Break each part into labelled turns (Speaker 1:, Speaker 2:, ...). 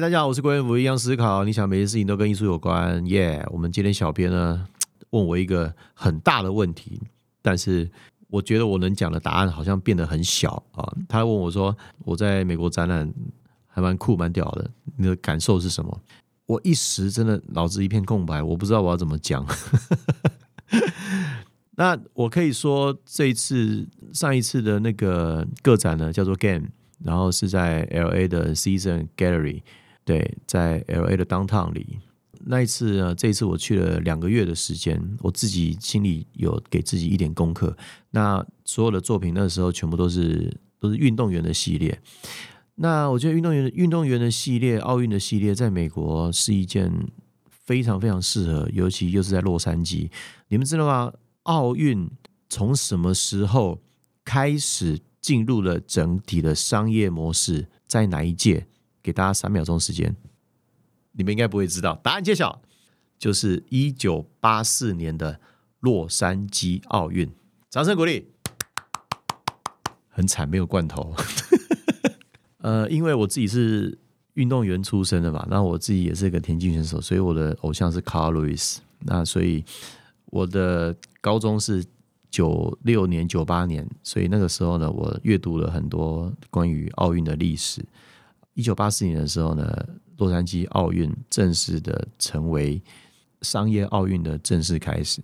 Speaker 1: 大家好，我是郭元福，一样思考。你想每件事情都跟艺术有关，耶、我们今天小编呢 问我一个很大的问题，但是我觉得我能讲的答案好像变得很小啊。他问我说：“我在美国展览还蛮酷蛮屌的，你的感受是什么？”我一时真的脑子一片空白，我不知道我要怎么讲。那我可以说，这一次上一次的那个个展呢，叫做 Game，然后是在 L A 的 Season Gallery，对，在 L A 的 Downtown 里。那一次呢，这一次我去了两个月的时间，我自己心里有给自己一点功课。那所有的作品那时候全部都是都是运动员的系列。那我觉得运动员运动员的系列，奥运的系列，在美国是一件非常非常适合，尤其又是在洛杉矶。你们知道吗？奥运从什么时候开始进入了整体的商业模式？在哪一届？给大家三秒钟时间，你们应该不会知道。答案揭晓，就是一九八四年的洛杉矶奥运。掌声鼓励。很惨，没有罐头。呃，因为我自己是运动员出身的嘛，那我自己也是个田径选手，所以我的偶像是 Carl Lewis。那所以我的高中是九六年、九八年，所以那个时候呢，我阅读了很多关于奥运的历史。一九八四年的时候呢，洛杉矶奥运正式的成为商业奥运的正式开始。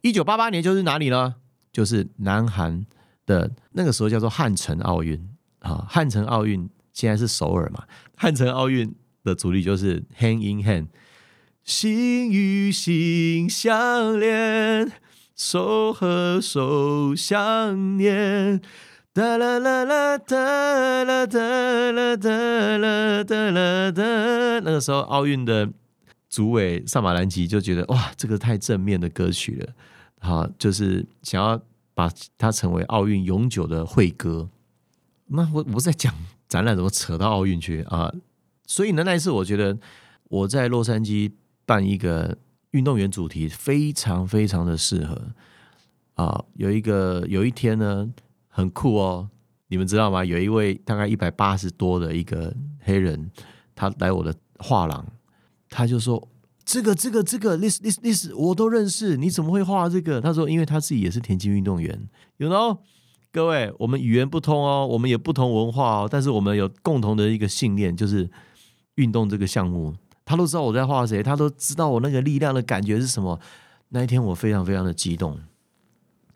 Speaker 1: 一九八八年就是哪里呢？就是南韩的那个时候叫做汉城奥运啊，汉城奥运现在是首尔嘛，汉城奥运的主力就是 hand in hand。心与心相连，手和手相念。哒啦啦啦哒啦哒啦哒啦哒啦哒。那个时候，奥运的主委萨马兰奇就觉得哇，这个太正面的歌曲了，好，就是想要把它成为奥运永久的会歌。那我我在讲展览，怎么扯到奥运去啊？所以呢，那一次我觉得我在洛杉矶。办一个运动员主题非常非常的适合啊！有一个有一天呢，很酷哦，你们知道吗？有一位大概一百八十多的一个黑人，他来我的画廊，他就说：“这个这个这个，this this this，我都认识，你怎么会画这个？”他说：“因为他自己也是田径运动员，you know，各位，我们语言不通哦，我们也不同文化哦，但是我们有共同的一个信念，就是运动这个项目。”他都知道我在画谁，他都知道我那个力量的感觉是什么。那一天我非常非常的激动，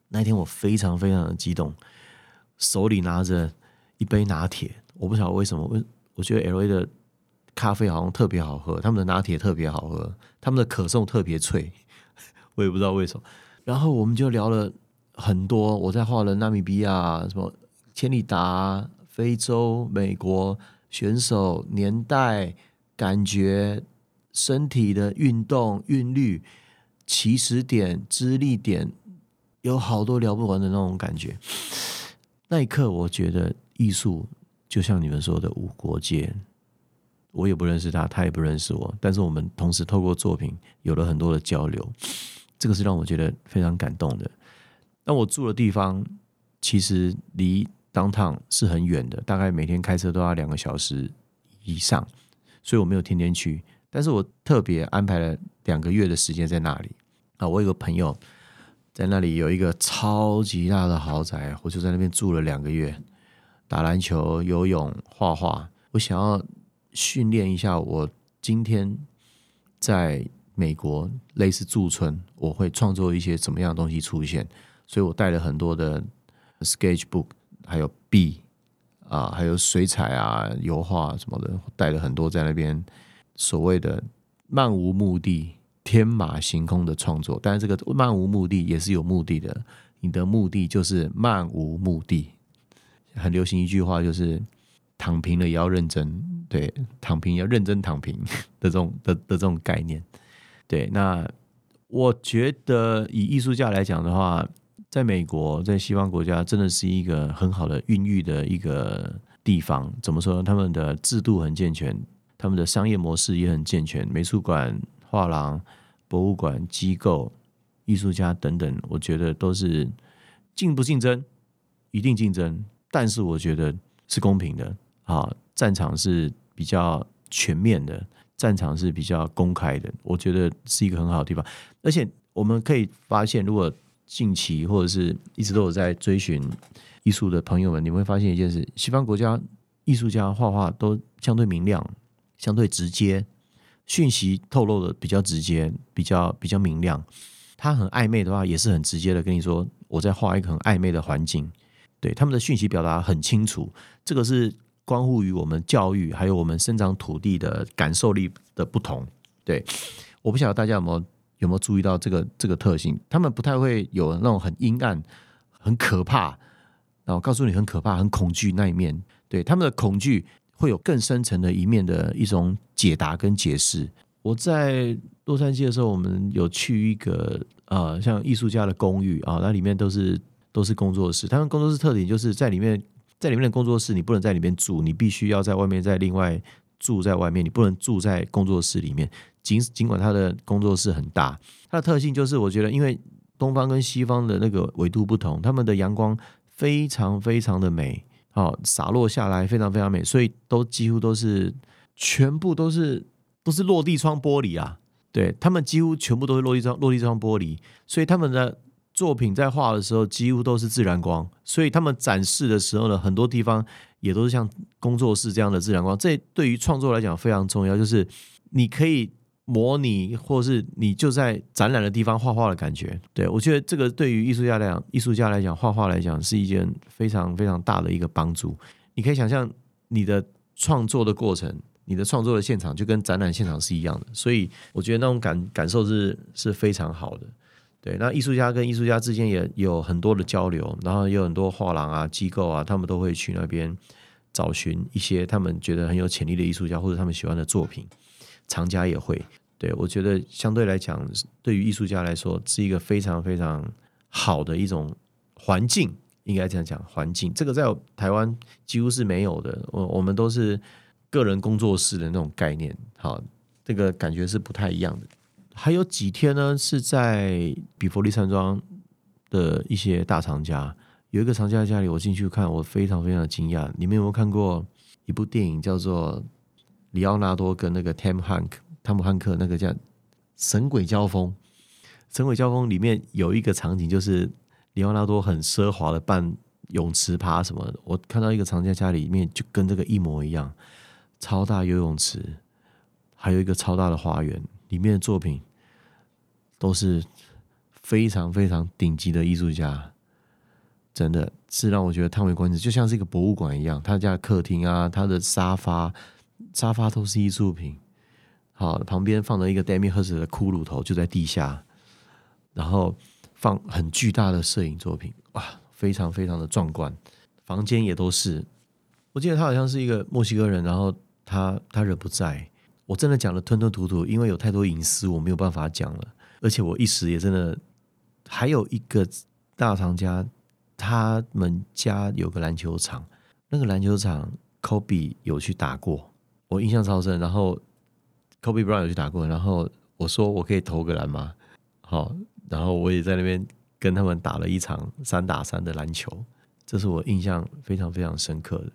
Speaker 1: 那一天我非常非常的激动，手里拿着一杯拿铁，我不晓得为什么，我我觉得 L A 的咖啡好像特别好喝，他们的拿铁特别好喝，他们的可颂特别脆，我也不知道为什么。然后我们就聊了很多，我在画了纳米比亚、什么千里达、非洲、美国选手年代。感觉身体的运动韵律、起始点、支力点，有好多聊不完的那种感觉。那一刻，我觉得艺术就像你们说的无国界。我也不认识他，他也不认识我，但是我们同时透过作品有了很多的交流，这个是让我觉得非常感动的。那我住的地方其实离当趟是很远的，大概每天开车都要两个小时以上。所以我没有天天去，但是我特别安排了两个月的时间在那里啊。我有个朋友在那里有一个超级大的豪宅，我就在那边住了两个月，打篮球、游泳、画画。我想要训练一下我今天在美国类似驻村，我会创作一些什么样的东西出现。所以我带了很多的 sketchbook，还有笔。啊，还有水彩啊、油画什么的，带了很多在那边所谓的漫无目的、天马行空的创作。但是这个漫无目的也是有目的的，你的目的就是漫无目的。很流行一句话，就是躺平了也要认真，对，躺平要认真躺平的这种的的 这种概念。对，那我觉得以艺术家来讲的话。在美国，在西方国家，真的是一个很好的孕育的一个地方。怎么说呢？他们的制度很健全，他们的商业模式也很健全。美术馆、画廊、博物馆、机构、艺术家等等，我觉得都是竞不竞争，一定竞争，但是我觉得是公平的。啊，战场是比较全面的，战场是比较公开的，我觉得是一个很好的地方。而且我们可以发现，如果近期或者是一直都有在追寻艺术的朋友们，你会发现一件事：西方国家艺术家画画都相对明亮、相对直接，讯息透露的比较直接、比较比较明亮。他很暧昧的话，也是很直接的跟你说，我在画一个很暧昧的环境。对他们的讯息表达很清楚，这个是关乎于我们教育还有我们生长土地的感受力的不同。对，我不晓得大家有没有有没有注意到这个这个特性，他们不太会有那种很阴暗、很可怕，然后告诉你很可怕、很恐惧那一面。对，他们的恐惧会有更深层的一面的一种解答跟解释。我在洛杉矶的时候，我们有去一个呃，像艺术家的公寓啊，那里面都是都是工作室。他们工作室特点就是在里面，在里面的工作室，你不能在里面住，你必须要在外面再另外住在外面，你不能住在工作室里面。尽尽管他的工作室很大，它的特性就是，我觉得因为东方跟西方的那个纬度不同，他们的阳光非常非常的美，好洒落下来非常非常美，所以都几乎都是全部都是。都是落地窗玻璃啊，对他们几乎全部都是落地窗落地窗玻璃，所以他们的作品在画的时候几乎都是自然光，所以他们展示的时候呢，很多地方也都是像工作室这样的自然光。这对于创作来讲非常重要，就是你可以模拟，或是你就在展览的地方画画的感觉。对我觉得这个对于艺术家来讲，艺术家来讲画画来讲是一件非常非常大的一个帮助。你可以想象你的创作的过程。你的创作的现场就跟展览现场是一样的，所以我觉得那种感感受是是非常好的。对，那艺术家跟艺术家之间也有很多的交流，然后有很多画廊啊、机构啊，他们都会去那边找寻一些他们觉得很有潜力的艺术家或者他们喜欢的作品。藏家也会，对我觉得相对来讲，对于艺术家来说是一个非常非常好的一种环境，应该这样讲，环境这个在台湾几乎是没有的。我我们都是。个人工作室的那种概念，好，这个感觉是不太一样的。还有几天呢，是在比佛利山庄的一些大藏家，有一个藏家家里，我进去看，我非常非常惊讶。你们有没有看过一部电影，叫做里奥纳多跟那个汤姆汉克，汤姆汉克那个叫《神鬼交锋》。《神鬼交锋》里面有一个场景，就是里奥纳多很奢华的办泳池趴什么的。我看到一个藏家家里面就跟这个一模一样。超大游泳池，还有一个超大的花园，里面的作品都是非常非常顶级的艺术家，真的是让我觉得叹为观止，就像是一个博物馆一样。他家客厅啊，他的沙发沙发都是艺术品。好，旁边放了一个 Demi h r s 的骷髅头，就在地下，然后放很巨大的摄影作品，哇，非常非常的壮观。房间也都是，我记得他好像是一个墨西哥人，然后。他他人不在，我真的讲的吞吞吐吐，因为有太多隐私，我没有办法讲了。而且我一时也真的，还有一个大藏家，他们家有个篮球场，那个篮球场，Kobe 有去打过，我印象超深。然后 Kobe Brown 有去打过，然后我说我可以投个篮吗？好，然后我也在那边跟他们打了一场三打三的篮球，这是我印象非常非常深刻的。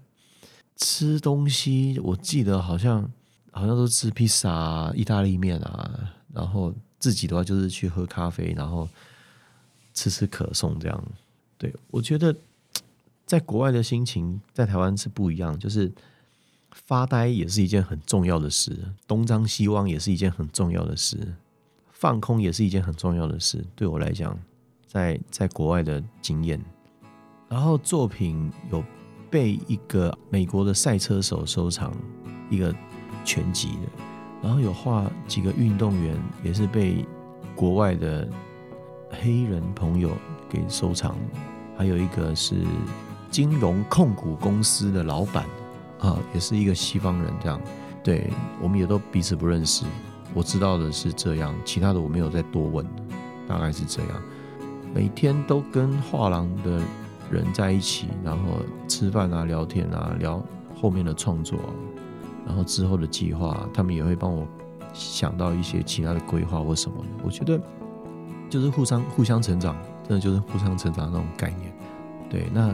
Speaker 1: 吃东西，我记得好像好像都吃披萨、意大利面啊，然后自己的话就是去喝咖啡，然后吃吃可颂这样。对我觉得，在国外的心情在台湾是不一样，就是发呆也是一件很重要的事，东张西望也是一件很重要的事，放空也是一件很重要的事。对我来讲，在在国外的经验，然后作品有。被一个美国的赛车手收藏，一个全集的，然后有画几个运动员，也是被国外的黑人朋友给收藏，还有一个是金融控股公司的老板啊，也是一个西方人，这样，对我们也都彼此不认识，我知道的是这样，其他的我没有再多问，大概是这样，每天都跟画廊的。人在一起，然后吃饭啊、聊天啊、聊后面的创作，然后之后的计划，他们也会帮我想到一些其他的规划或什么的。我觉得就是互相互相成长，真的就是互相成长那种概念。对，那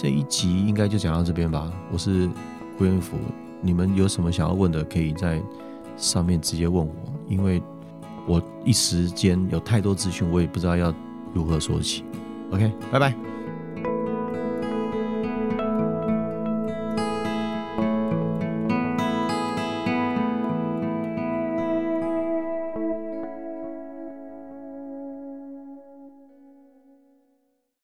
Speaker 1: 这一集应该就讲到这边吧。我是胡元福，你们有什么想要问的，可以在上面直接问我，因为我一时间有太多资讯，我也不知道要如何说起。OK，拜拜。